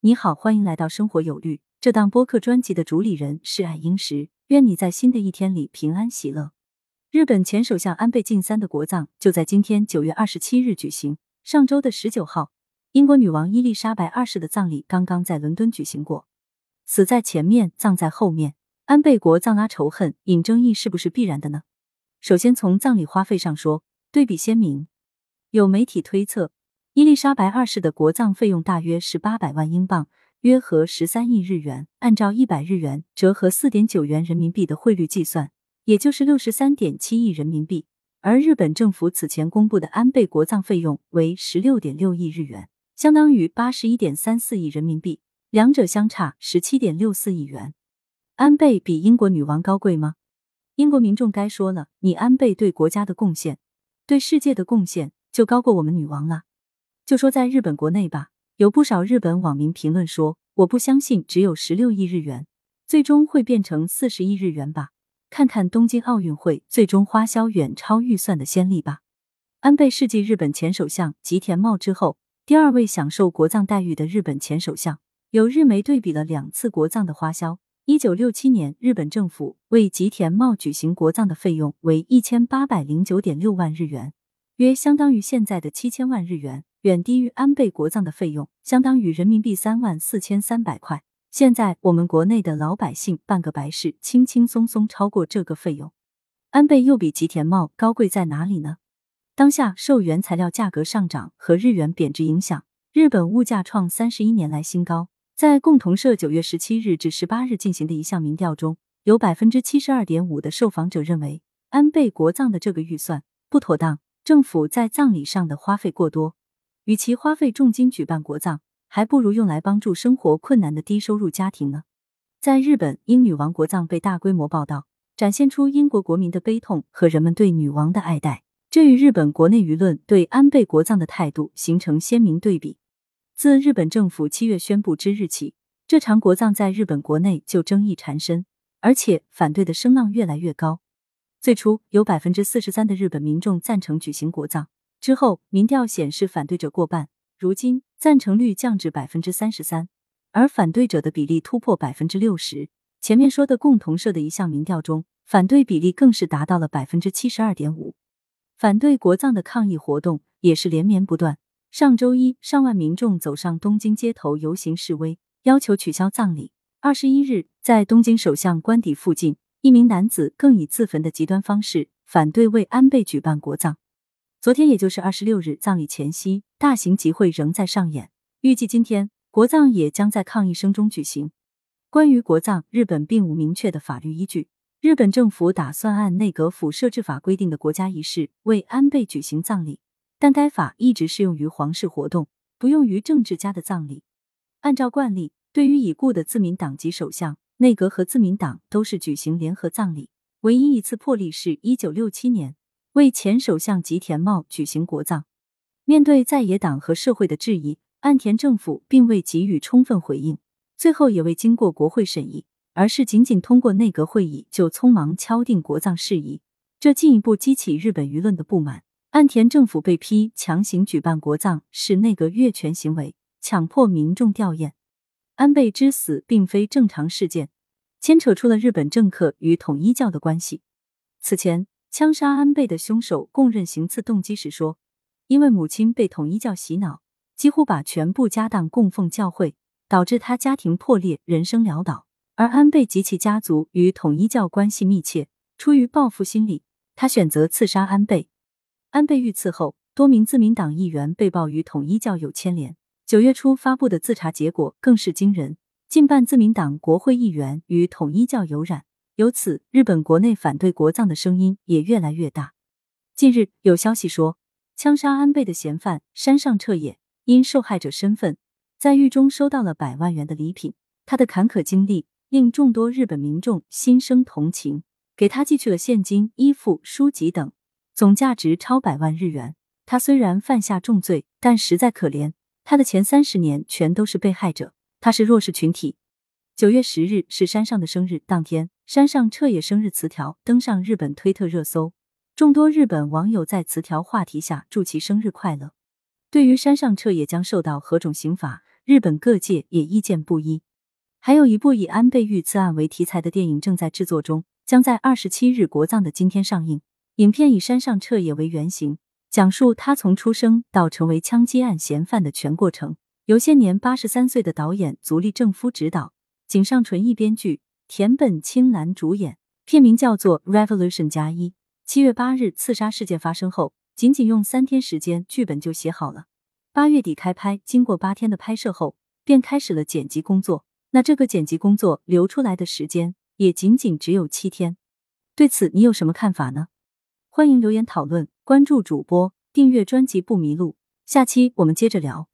你好，欢迎来到生活有律。这档播客专辑的主理人是爱英石。愿你在新的一天里平安喜乐。日本前首相安倍晋三的国葬就在今天九月二十七日举行。上周的十九号，英国女王伊丽莎白二世的葬礼刚刚在伦敦举行过。死在前面，葬在后面。安倍国葬拉仇恨、引争议是不是必然的呢？首先从葬礼花费上说，对比鲜明。有媒体推测，伊丽莎白二世的国葬费用大约是八百万英镑，约合十三亿日元。按照一百日元折合四点九元人民币的汇率计算，也就是六十三点七亿人民币。而日本政府此前公布的安倍国葬费用为十六点六亿日元，相当于八十一点三四亿人民币，两者相差十七点六四亿元。安倍比英国女王高贵吗？英国民众该说了，你安倍对国家的贡献，对世界的贡献就高过我们女王了。就说在日本国内吧，有不少日本网民评论说：“我不相信只有十六亿日元，最终会变成四十亿日元吧？看看东京奥运会最终花销远超预算的先例吧。”安倍世继日本前首相吉田茂之后第二位享受国葬待遇的日本前首相。有日媒对比了两次国葬的花销。一九六七年，日本政府为吉田茂举行国葬的费用为一千八百零九点六万日元，约相当于现在的七千万日元，远低于安倍国葬的费用，相当于人民币三万四千三百块。现在我们国内的老百姓办个白事，轻轻松松超过这个费用。安倍又比吉田茂高贵在哪里呢？当下受原材料价格上涨和日元贬值影响，日本物价创三十一年来新高。在共同社九月十七日至十八日进行的一项民调中，有百分之七十二点五的受访者认为安倍国葬的这个预算不妥当，政府在葬礼上的花费过多，与其花费重金举办国葬，还不如用来帮助生活困难的低收入家庭呢。在日本，英女王国葬被大规模报道，展现出英国国民的悲痛和人们对女王的爱戴，这与日本国内舆论对安倍国葬的态度形成鲜明对比。自日本政府七月宣布之日起，这场国葬在日本国内就争议缠身，而且反对的声浪越来越高。最初有百分之四十三的日本民众赞成举行国葬，之后民调显示反对者过半，如今赞成率降至百分之三十三，而反对者的比例突破百分之六十。前面说的共同社的一项民调中，反对比例更是达到了百分之七十二点五。反对国葬的抗议活动也是连绵不断。上周一，上万民众走上东京街头游行示威，要求取消葬礼。二十一日，在东京首相官邸附近，一名男子更以自焚的极端方式反对为安倍举办国葬。昨天，也就是二十六日，葬礼前夕，大型集会仍在上演。预计今天，国葬也将在抗议声中举行。关于国葬，日本并无明确的法律依据。日本政府打算按内阁府设置法规定的国家仪式为安倍举行葬礼。但该法一直适用于皇室活动，不用于政治家的葬礼。按照惯例，对于已故的自民党籍首相，内阁和自民党都是举行联合葬礼。唯一一次破例是一九六七年为前首相吉田茂举行国葬。面对在野党和社会的质疑，岸田政府并未给予充分回应，最后也未经过国会审议，而是仅仅通过内阁会议就匆忙敲定国葬事宜，这进一步激起日本舆论的不满。岸田政府被批强行举办国葬是内阁越权行为，强迫民众吊唁。安倍之死并非正常事件，牵扯出了日本政客与统一教的关系。此前枪杀安倍的凶手供认行刺动机时说，因为母亲被统一教洗脑，几乎把全部家当供奉教会，导致他家庭破裂，人生潦倒。而安倍及其家族与统一教关系密切，出于报复心理，他选择刺杀安倍。安倍遇刺后，多名自民党议员被曝与统一教有牵连。九月初发布的自查结果更是惊人，近半自民党国会议员与统一教有染。由此，日本国内反对国葬的声音也越来越大。近日有消息说，枪杀安倍的嫌犯山上彻也因受害者身份，在狱中收到了百万元的礼品。他的坎坷经历令众多日本民众心生同情，给他寄去了现金、衣服、书籍等。总价值超百万日元。他虽然犯下重罪，但实在可怜。他的前三十年全都是被害者，他是弱势群体。九月十日是山上的生日，当天山上彻也生日词条登上日本推特热搜，众多日本网友在词条话题下祝其生日快乐。对于山上彻也将受到何种刑罚，日本各界也意见不一。还有一部以安倍遇刺案为题材的电影正在制作中，将在二十七日国葬的今天上映。影片以山上彻也为原型，讲述他从出生到成为枪击案嫌犯的全过程。由现年八十三岁的导演足利正夫执导，井上纯一编剧，田本清男主演。片名叫做《Revolution 加一》。七月八日刺杀事件发生后，仅仅用三天时间，剧本就写好了。八月底开拍，经过八天的拍摄后，便开始了剪辑工作。那这个剪辑工作留出来的时间，也仅仅只有七天。对此，你有什么看法呢？欢迎留言讨论，关注主播，订阅专辑不迷路。下期我们接着聊。